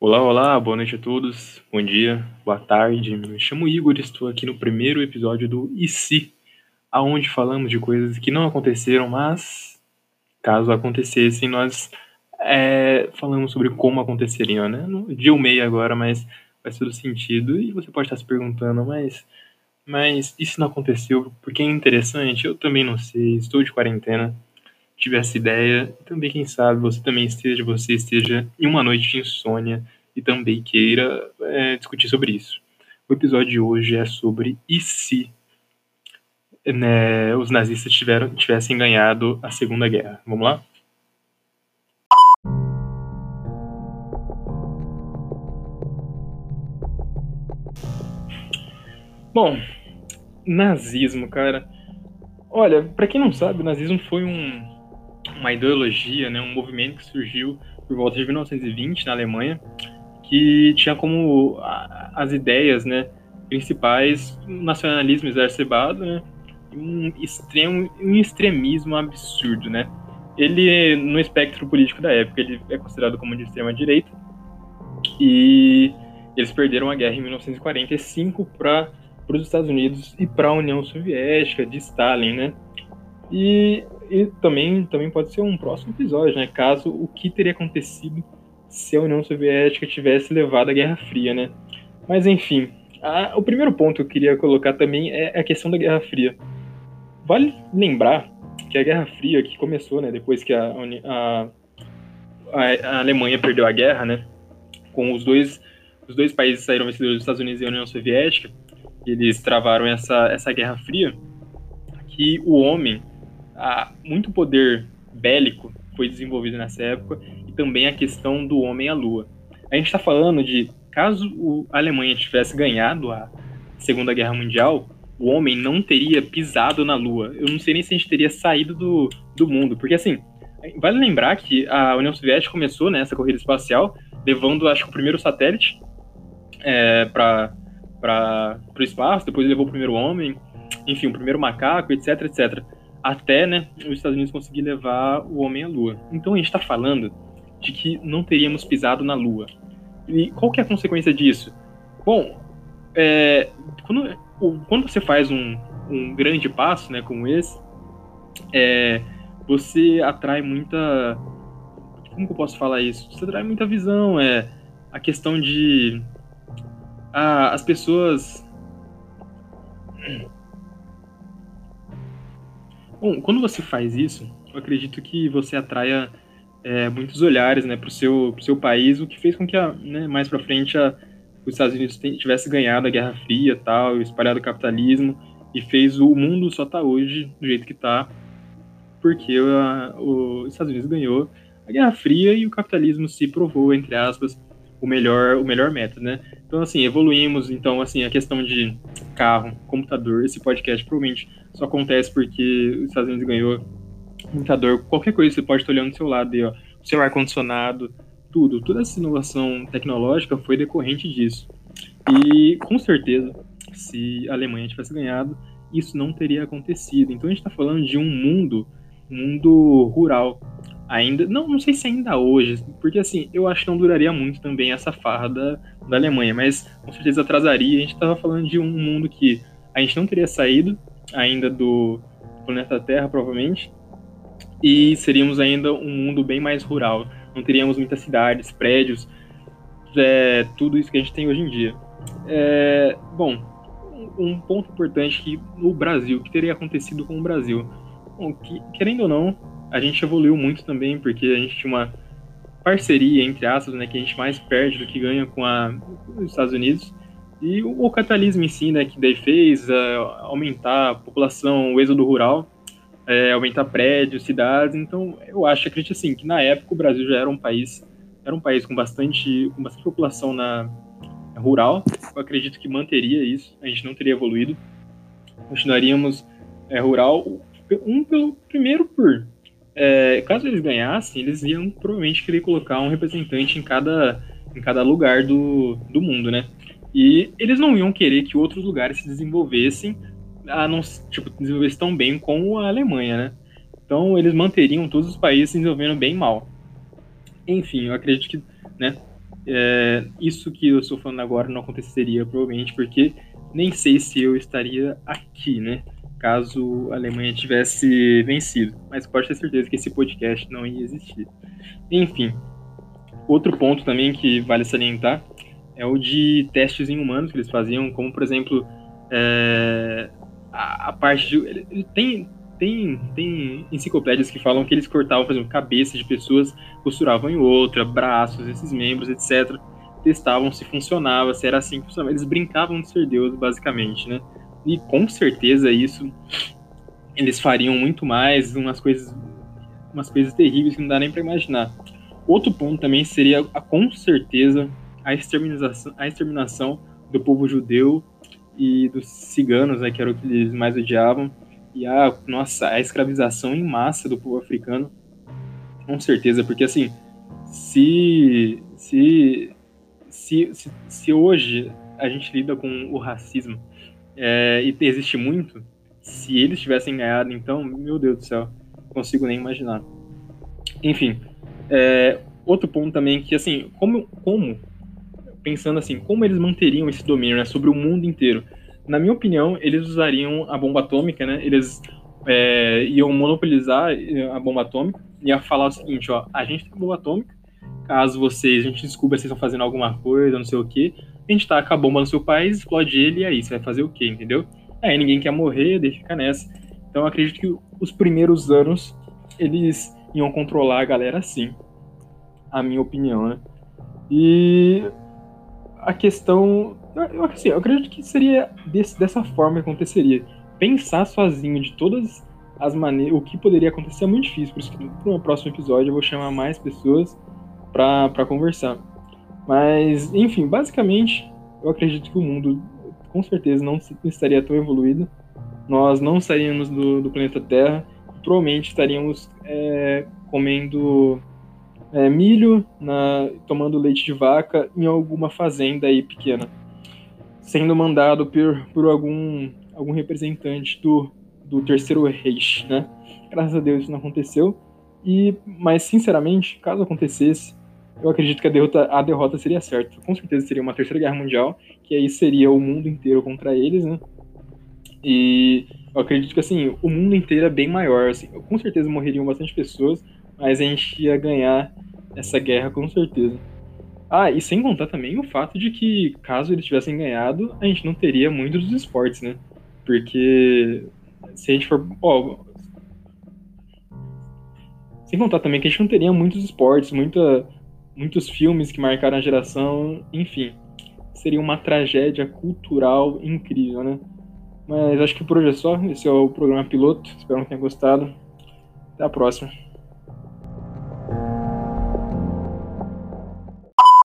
Olá, olá, boa noite a todos, bom dia, boa tarde. Me chamo Igor e estou aqui no primeiro episódio do E se, aonde falamos de coisas que não aconteceram, mas caso acontecessem, nós é, falamos sobre como aconteceriam, né? No dia meio agora, mas faz todo sentido. E você pode estar se perguntando, mas, mas isso não aconteceu porque é interessante? Eu também não sei, estou de quarentena tivesse ideia, também quem sabe você também esteja, você esteja em uma noite de insônia e também queira é, discutir sobre isso. O episódio de hoje é sobre e se né, os nazistas tiveram, tivessem ganhado a Segunda Guerra. Vamos lá? Bom, nazismo, cara. Olha, para quem não sabe, o nazismo foi um, uma ideologia, né, um movimento que surgiu por volta de 1920 na Alemanha, que tinha como as ideias, né, principais um nacionalismo exacerbado, né, um extremo, um extremismo absurdo, né. Ele no espectro político da época ele é considerado como de extrema direita e eles perderam a guerra em 1945 para para os Estados Unidos e para a União Soviética de Stalin, né? E e também, também pode ser um próximo episódio, né? Caso o que teria acontecido se a União Soviética tivesse levado a Guerra Fria, né? Mas enfim, a, o primeiro ponto que eu queria colocar também é a questão da Guerra Fria. Vale lembrar que a Guerra Fria, que começou, né, depois que a, a, a Alemanha perdeu a guerra, né, com os dois, os dois países saíram vencedores, os Estados Unidos e a União Soviética, eles travaram essa, essa Guerra Fria, que o homem a, muito poder bélico foi desenvolvido nessa época e também a questão do homem à lua. A gente está falando de caso a Alemanha tivesse ganhado a Segunda Guerra Mundial, o homem não teria pisado na lua. Eu não sei nem se a gente teria saído do, do mundo, porque assim, vale lembrar que a União Soviética começou nessa né, corrida espacial, levando, acho que o primeiro satélite é, para o espaço, depois levou o primeiro homem, enfim, o primeiro macaco, etc, etc até né, os Estados Unidos conseguir levar o homem à Lua. Então a gente está falando de que não teríamos pisado na Lua. E qual que é a consequência disso? Bom, é, quando, quando você faz um, um grande passo né, como esse, é, você atrai muita. Como que eu posso falar isso? Você atrai muita visão. É a questão de. Ah, as pessoas Bom, quando você faz isso, eu acredito que você atraia é, muitos olhares né, para o seu, seu país, o que fez com que a, né, mais para frente a, os Estados Unidos tivesse ganhado a Guerra Fria tal, espalhado o capitalismo e fez o mundo só tá hoje do jeito que está, porque os Estados Unidos ganhou a Guerra Fria e o capitalismo se provou, entre aspas, o melhor, o melhor método, né? Então, assim, evoluímos. Então, assim, a questão de carro, computador, esse podcast provavelmente só acontece porque os Estados Unidos ganhou computador, qualquer coisa você pode estar olhando do seu lado aí, ó, o seu ar-condicionado, tudo, toda essa inovação tecnológica foi decorrente disso. E, com certeza, se a Alemanha tivesse ganhado, isso não teria acontecido. Então, a gente está falando de um mundo, um mundo rural, ainda, não, não sei se ainda hoje, porque assim, eu acho que não duraria muito também essa farra da, da Alemanha, mas com certeza atrasaria. A gente estava falando de um mundo que a gente não teria saído ainda do planeta Terra, provavelmente, e seríamos ainda um mundo bem mais rural. Não teríamos muitas cidades, prédios, é, tudo isso que a gente tem hoje em dia. É, bom, um ponto importante que no Brasil, o que teria acontecido com o Brasil? Bom, que, querendo ou não, a gente evoluiu muito também, porque a gente tinha uma parceria, entre aspas, né, que a gente mais perde do que ganha com a, os Estados Unidos. E o, o capitalismo em si, né, que daí fez é, aumentar a população, o êxodo rural, é, aumentar prédios, cidades. Então, eu acho, acredito assim, que na época o Brasil já era um país, era um país com bastante, com bastante população na rural. Eu acredito que manteria isso, a gente não teria evoluído. Continuaríamos é, rural, um pelo primeiro por é, caso eles ganhassem, eles iam provavelmente querer colocar um representante em cada, em cada lugar do, do mundo, né? E eles não iam querer que outros lugares se desenvolvessem, a não, tipo, desenvolvessem tão bem como a Alemanha, né? Então eles manteriam todos os países se desenvolvendo bem mal. Enfim, eu acredito que, né? é, isso que eu estou falando agora não aconteceria, provavelmente, porque nem sei se eu estaria aqui, né? Caso a Alemanha tivesse vencido. Mas pode ter certeza que esse podcast não ia existir. Enfim, outro ponto também que vale salientar é o de testes em humanos que eles faziam, como, por exemplo, é, a, a, parte de. Ele, tem, tem, tem enciclopédias que falam que eles cortavam, por exemplo, cabeças de pessoas, costuravam em outra, braços, esses membros, etc. Testavam se funcionava, se era assim que funcionava. Eles brincavam de ser Deus, basicamente, né? E com certeza isso eles fariam muito mais, umas coisas, umas coisas terríveis que não dá nem para imaginar. Outro ponto também seria, a, com certeza, a exterminação, a exterminação do povo judeu e dos ciganos, né, que era o que eles mais odiavam e a nossa a escravização em massa do povo africano com certeza porque assim se se se, se, se hoje a gente lida com o racismo é, e existe muito? Se eles tivessem ganhado então meu Deus do céu consigo nem imaginar. Enfim é, outro ponto também que assim como como pensando assim como eles manteriam esse domínio né, sobre o mundo inteiro? Na minha opinião, eles usariam a bomba atômica, né? Eles é, iam monopolizar é, a bomba atômica e ia falar o seguinte, ó, a gente tem a bomba atômica, caso vocês, a gente descubra que vocês estão fazendo alguma coisa, não sei o que, a gente taca a bomba no seu país, explode ele e aí, você vai fazer o quê, entendeu? Aí ninguém quer morrer, deixa ficar nessa. Então acredito que os primeiros anos eles iam controlar a galera assim, a minha opinião, né? E a questão eu, assim, eu acredito que seria desse, dessa forma que aconteceria. Pensar sozinho de todas as maneiras, o que poderia acontecer é muito difícil. Por isso que no próximo episódio eu vou chamar mais pessoas para conversar. Mas, enfim, basicamente, eu acredito que o mundo com certeza não estaria tão evoluído. Nós não estaríamos do, do planeta Terra. Provavelmente estaríamos é, comendo é, milho, na, tomando leite de vaca em alguma fazenda aí pequena sendo mandado por, por algum, algum representante do, do Terceiro Reich, né? Graças a Deus isso não aconteceu. E, mas, sinceramente, caso acontecesse, eu acredito que a derrota, a derrota seria certa. Com certeza seria uma Terceira Guerra Mundial, que aí seria o mundo inteiro contra eles, né? E eu acredito que, assim, o mundo inteiro é bem maior. Assim, com certeza morreriam bastante pessoas, mas a gente ia ganhar essa guerra com certeza. Ah, e sem contar também o fato de que, caso eles tivessem ganhado, a gente não teria muito dos esportes, né? Porque se a gente for. Ó, sem contar também que a gente não teria muitos esportes, muita, muitos filmes que marcaram a geração, enfim. Seria uma tragédia cultural incrível, né? Mas acho que por hoje é só. Esse é o programa piloto. Espero que tenham gostado. Até a próxima.